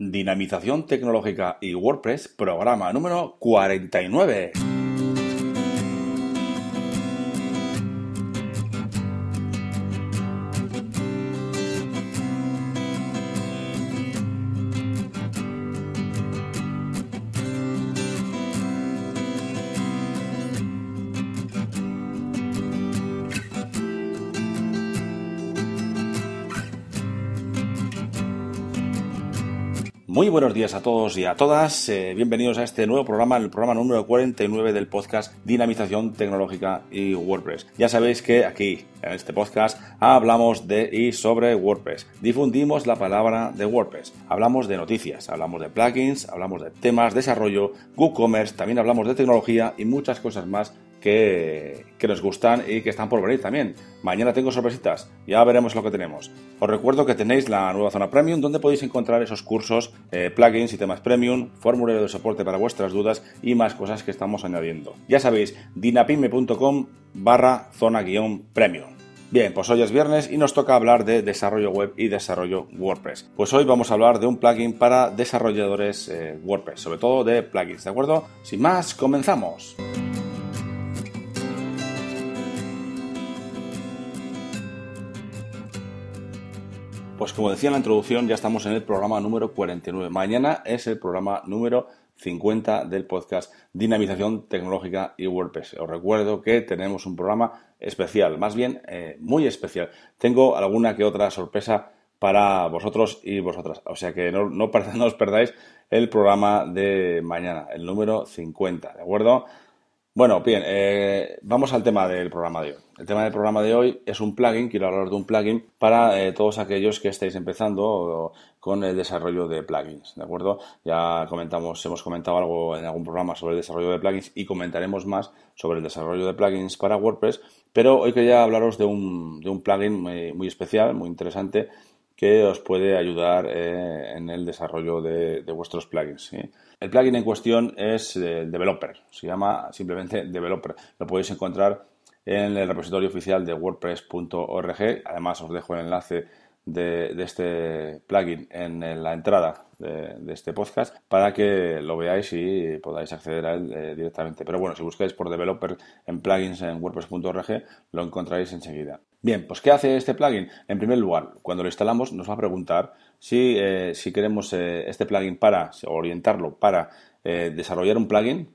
Dinamización tecnológica y WordPress, programa número 49. Muy buenos días a todos y a todas. Eh, bienvenidos a este nuevo programa, el programa número 49 del podcast Dinamización Tecnológica y WordPress. Ya sabéis que aquí, en este podcast, hablamos de y sobre WordPress. Difundimos la palabra de WordPress. Hablamos de noticias, hablamos de plugins, hablamos de temas, desarrollo, WooCommerce, también hablamos de tecnología y muchas cosas más que, nos gustan y que están por venir también. Mañana tengo sorpresitas, ya veremos lo que tenemos. Os recuerdo que tenéis la nueva zona premium donde podéis encontrar esos cursos, eh, plugins y temas premium, formulario de soporte para vuestras dudas y más cosas que estamos añadiendo. Ya sabéis, dinapime.com barra zona guion premium. Bien, pues hoy es viernes y nos toca hablar de desarrollo web y desarrollo WordPress. Pues hoy vamos a hablar de un plugin para desarrolladores eh, WordPress, sobre todo de plugins, ¿de acuerdo? Sin más, comenzamos. Pues como decía en la introducción, ya estamos en el programa número 49. Mañana es el programa número 50 del podcast Dinamización Tecnológica y WordPress. Os recuerdo que tenemos un programa especial, más bien eh, muy especial. Tengo alguna que otra sorpresa para vosotros y vosotras. O sea que no, no, no os perdáis el programa de mañana, el número 50, ¿de acuerdo? Bueno, bien, eh, vamos al tema del programa de hoy. El tema del programa de hoy es un plugin, quiero hablar de un plugin para eh, todos aquellos que estéis empezando con el desarrollo de plugins, ¿de acuerdo? Ya comentamos, hemos comentado algo en algún programa sobre el desarrollo de plugins y comentaremos más sobre el desarrollo de plugins para WordPress, pero hoy quería hablaros de un, de un plugin muy, especial, muy interesante, que os puede ayudar eh, en el desarrollo de, vuestros plugins. El plugin en cuestión es eh, Developer, se llama simplemente Developer. Lo podéis encontrar en el repositorio oficial de WordPress.org. Además, os dejo el enlace de, este plugin en, la entrada de, este podcast para que lo veáis y podáis acceder a él eh, directamente. Pero bueno, si buscáis por developer en plugins en WordPress.org, lo encontraréis enseguida. Bien, pues ¿qué hace este plugin? En primer lugar, cuando lo instalamos nos va a preguntar si, eh, queremos eh, este plugin para orientarlo para desarrollar un plugin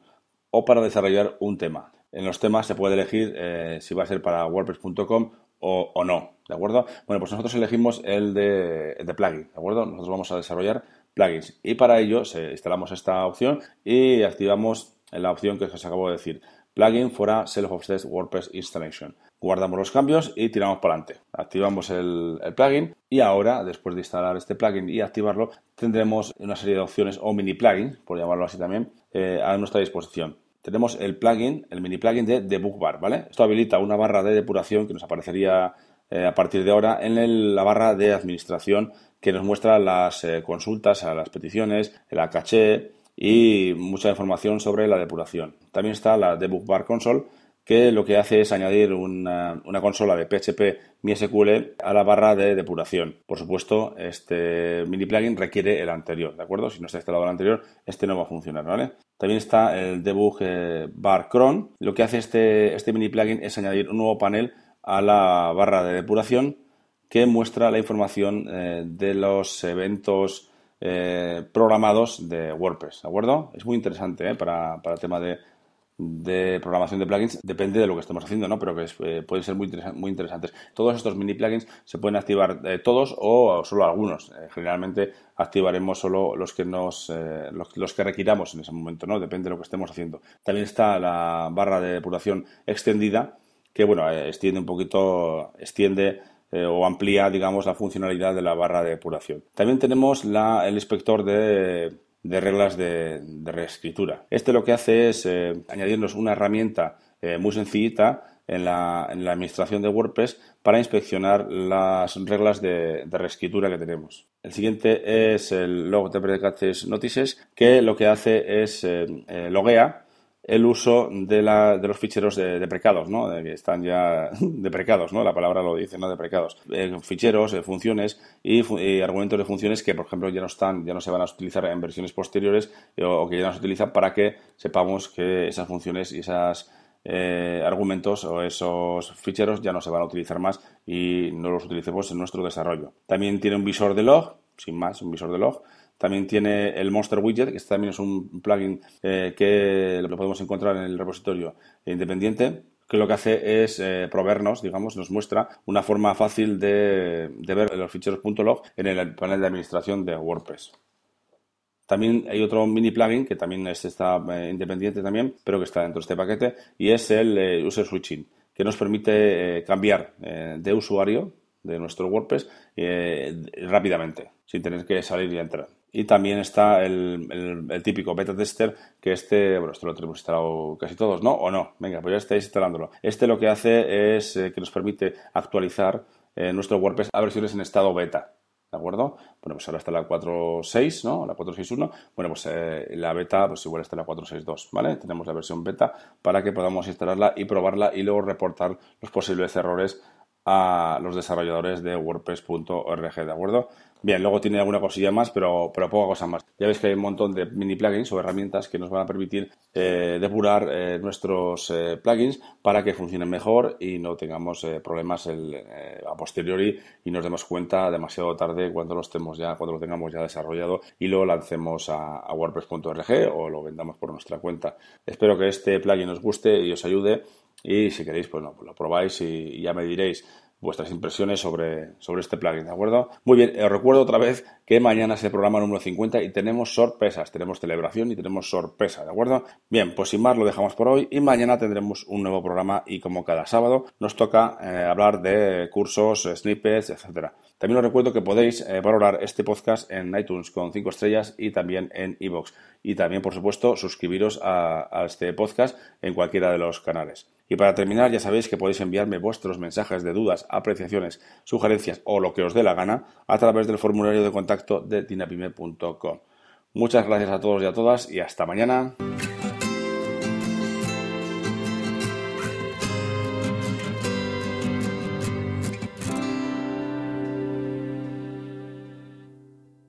o para desarrollar un tema. En los temas se puede elegir si va a ser para WordPress.com o, no, ¿de acuerdo? Bueno, pues nosotros elegimos el de, de plugin, ¿de acuerdo? Nosotros vamos a desarrollar plugins y para ello instalamos esta opción y activamos la opción que os acabo de decir, plugin for a self-hosted WordPress installation. Guardamos los cambios y tiramos para adelante. Activamos el, plugin y ahora, después de instalar este plugin y activarlo, tendremos una serie de opciones o mini plugins, por llamarlo así también, eh, a nuestra disposición tenemos el plugin, el mini plugin de Debug Bar, ¿vale? Esto habilita una barra de depuración que nos aparecería eh, a partir de ahora en la barra de administración que nos muestra las eh, consultas a las peticiones, la caché y mucha información sobre la depuración. También está la Debug Bar Console que lo que hace es añadir una, consola de PHP MySQL a la barra de depuración. Por supuesto, este mini plugin requiere el anterior, ¿de acuerdo? Si no está instalado el anterior, este no va a funcionar, ¿vale? También está el debug eh, bar cron. Lo que hace este, este mini plugin es añadir un nuevo panel a la barra de depuración que muestra la información eh, de los eventos eh, programados de WordPress, ¿de acuerdo? Es muy interesante para, para el tema de de programación de plugins depende de lo que estemos haciendo, ¿no? Pero que eh, pueden ser muy, muy interesantes. Todos estos mini plugins se pueden activar eh, todos o solo algunos. Eh, generalmente activaremos solo los que nos los, que requiramos en ese momento, ¿no? Depende de lo que estemos haciendo. También está la barra de depuración extendida que bueno, extiende un poquito, extiende o amplía, digamos, la funcionalidad de la barra de depuración. También tenemos el inspector de reglas de, reescritura. Este lo que hace es eh, añadirnos una herramienta eh, muy sencillita en la, administración de WordPress para inspeccionar las reglas de, reescritura que tenemos. El siguiente es el log de Notices, que lo que hace es eh, loguea el uso de, la, de los ficheros deprecados, ¿no? De que están ya deprecados, ¿no? La palabra lo dice, ¿no? Deprecados. Eh, ficheros, eh, funciones y, argumentos de funciones que, por ejemplo, ya no están, ya no se van a utilizar en versiones posteriores eh, o, que ya no se utilizan para que sepamos que esas funciones y esos argumentos o esos ficheros ya no se van a utilizar más y no los utilicemos en nuestro desarrollo. También tiene un visor de log, sin más, un visor de log también tiene el Monster Widget, que este también es un plugin eh, que lo podemos encontrar en el repositorio independiente, que lo que hace es eh, proveernos, digamos, nos muestra una forma fácil de, ver los ficheros en el panel de administración de WordPress. También hay otro mini plugin que también está eh, independiente también, pero que está dentro de este paquete y es el User Switching, que nos permite cambiar de usuario de nuestro WordPress rápidamente, sin tener que salir y entrar. Y también está el, típico beta tester, que este, bueno, esto lo tenemos instalado casi todos, ¿no? ¿O no? Venga, pues ya estáis instalándolo. Este lo que hace es eh, que nos permite actualizar eh, nuestro WordPress a versiones en estado beta. ¿De acuerdo? Bueno, pues ahora está la 4.6, ¿no? La 4.6.1. Bueno, pues eh, la beta, pues igual está la 4.6.2, ¿vale? Tenemos la versión beta para que podamos instalarla y probarla y luego reportar los posibles errores a los desarrolladores de WordPress.org, ¿de acuerdo? Bien, luego tiene alguna cosilla más, pero, pero poca cosa más. Ya veis que hay un montón de mini plugins o herramientas que nos van a permitir eh, depurar eh, nuestros eh, plugins para que funcionen mejor y no tengamos problemas a posteriori y nos demos cuenta demasiado tarde cuando lo estemos ya, cuando lo tengamos ya desarrollado y lo lancemos a, WordPress.org o lo vendamos por nuestra cuenta. Espero que este plugin os guste y os ayude y si queréis, pues, pues lo probáis y ya me diréis vuestras impresiones sobre, sobre este plugin, ¿de acuerdo? Muy bien, os recuerdo otra vez que mañana es el programa número 50 y tenemos sorpresas, tenemos celebración y tenemos sorpresa, ¿de acuerdo? Bien, pues sin más lo dejamos por hoy y mañana tendremos un nuevo programa y como cada sábado nos toca eh, hablar de cursos, snippets, etcétera. También os recuerdo que podéis eh, valorar este podcast en iTunes con 5 estrellas y también en iVoox. Y también, por supuesto, suscribiros a este podcast en cualquiera de los canales. Y para terminar, ya sabéis que podéis enviarme vuestros mensajes de dudas, apreciaciones, sugerencias o lo que os dé la gana a través del formulario de contacto de dinapime.com. Muchas gracias a todos y a todas y hasta mañana.